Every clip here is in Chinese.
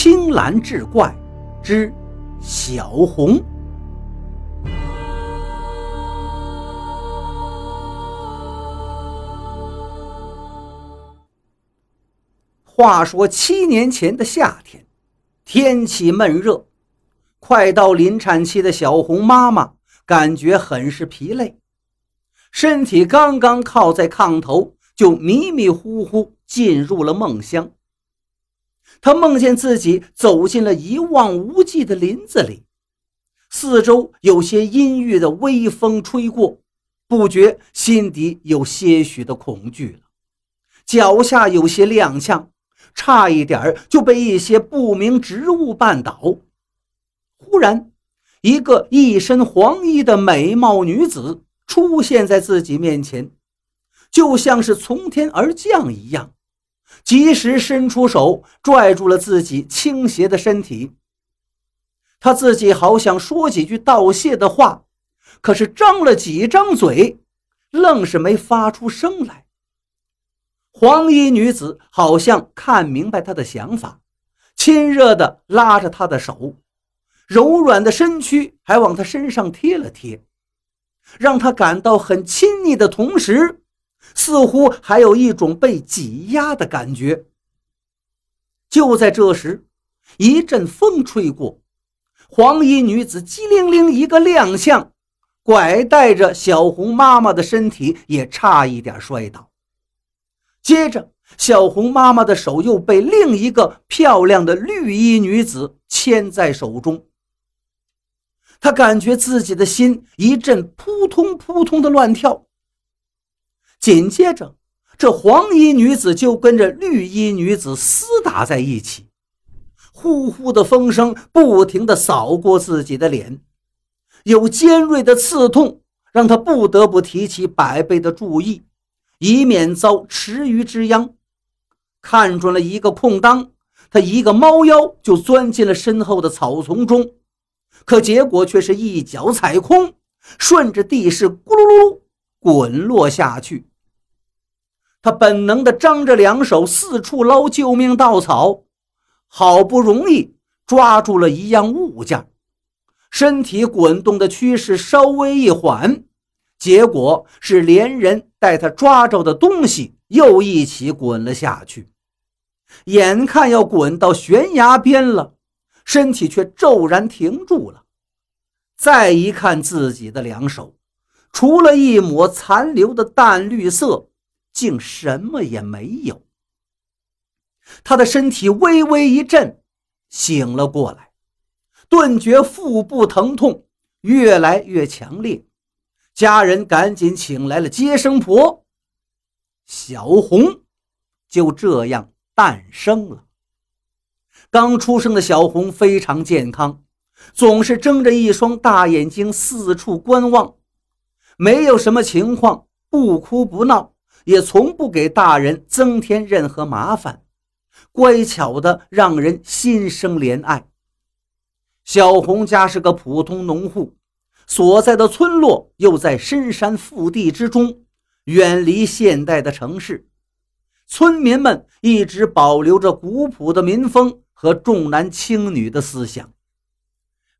青蓝志怪之小红。话说七年前的夏天，天气闷热，快到临产期的小红妈妈感觉很是疲累，身体刚刚靠在炕头，就迷迷糊糊进入了梦乡。他梦见自己走进了一望无际的林子里，四周有些阴郁的微风吹过，不觉心底有些许的恐惧了，脚下有些踉跄。差一点就被一些不明植物绊倒。忽然，一个一身黄衣的美貌女子出现在自己面前，就像是从天而降一样，及时伸出手拽住了自己倾斜的身体。她自己好想说几句道谢的话，可是张了几张嘴，愣是没发出声来。黄衣女子好像看明白他的想法，亲热地拉着他的手，柔软的身躯还往他身上贴了贴，让他感到很亲昵的同时，似乎还有一种被挤压的感觉。就在这时，一阵风吹过，黄衣女子机灵灵一个踉跄，拐带着小红妈妈的身体也差一点摔倒。接着，小红妈妈的手又被另一个漂亮的绿衣女子牵在手中。她感觉自己的心一阵扑通扑通的乱跳。紧接着，这黄衣女子就跟着绿衣女子厮打在一起，呼呼的风声不停地扫过自己的脸，有尖锐的刺痛，让她不得不提起百倍的注意。以免遭池鱼之殃，看准了一个空当，他一个猫腰就钻进了身后的草丛中，可结果却是一脚踩空，顺着地势咕噜噜滚落下去。他本能地张着两手四处捞救命稻草，好不容易抓住了一样物件，身体滚动的趋势稍微一缓。结果是连人带他抓着的东西又一起滚了下去，眼看要滚到悬崖边了，身体却骤然停住了。再一看自己的两手，除了一抹残留的淡绿色，竟什么也没有。他的身体微微一震，醒了过来，顿觉腹部疼痛越来越强烈。家人赶紧请来了接生婆，小红就这样诞生了。刚出生的小红非常健康，总是睁着一双大眼睛四处观望，没有什么情况，不哭不闹，也从不给大人增添任何麻烦，乖巧的让人心生怜爱。小红家是个普通农户。所在的村落又在深山腹地之中，远离现代的城市。村民们一直保留着古朴的民风和重男轻女的思想。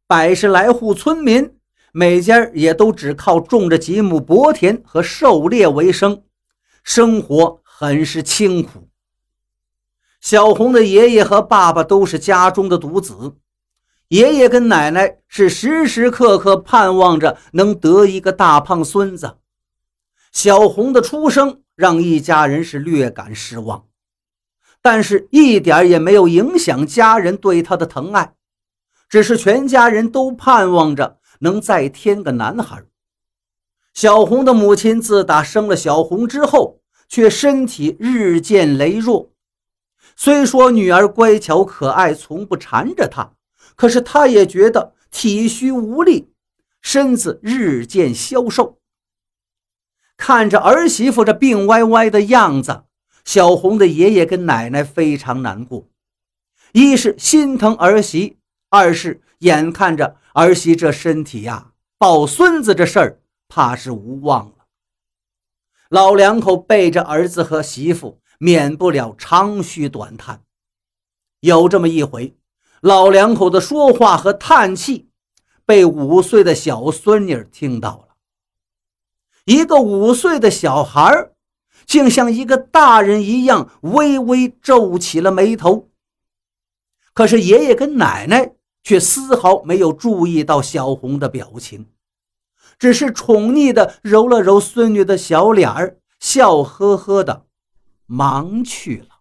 百十来户村民，每家也都只靠种着几亩薄田和狩猎为生，生活很是清苦。小红的爷爷和爸爸都是家中的独子。爷爷跟奶奶是时时刻刻盼望着能得一个大胖孙子。小红的出生让一家人是略感失望，但是一点也没有影响家人对他的疼爱，只是全家人都盼望着能再添个男孩。小红的母亲自打生了小红之后，却身体日渐羸弱。虽说女儿乖巧可爱，从不缠着她。可是他也觉得体虚无力，身子日渐消瘦。看着儿媳妇这病歪歪的样子，小红的爷爷跟奶奶非常难过。一是心疼儿媳，二是眼看着儿媳这身体呀，抱孙子这事儿怕是无望了。老两口背着儿子和媳妇，免不了长吁短叹。有这么一回。老两口的说话和叹气被五岁的小孙女听到了。一个五岁的小孩竟像一个大人一样微微皱起了眉头。可是爷爷跟奶奶却丝毫没有注意到小红的表情，只是宠溺地揉了揉孙女的小脸儿，笑呵呵的忙去了。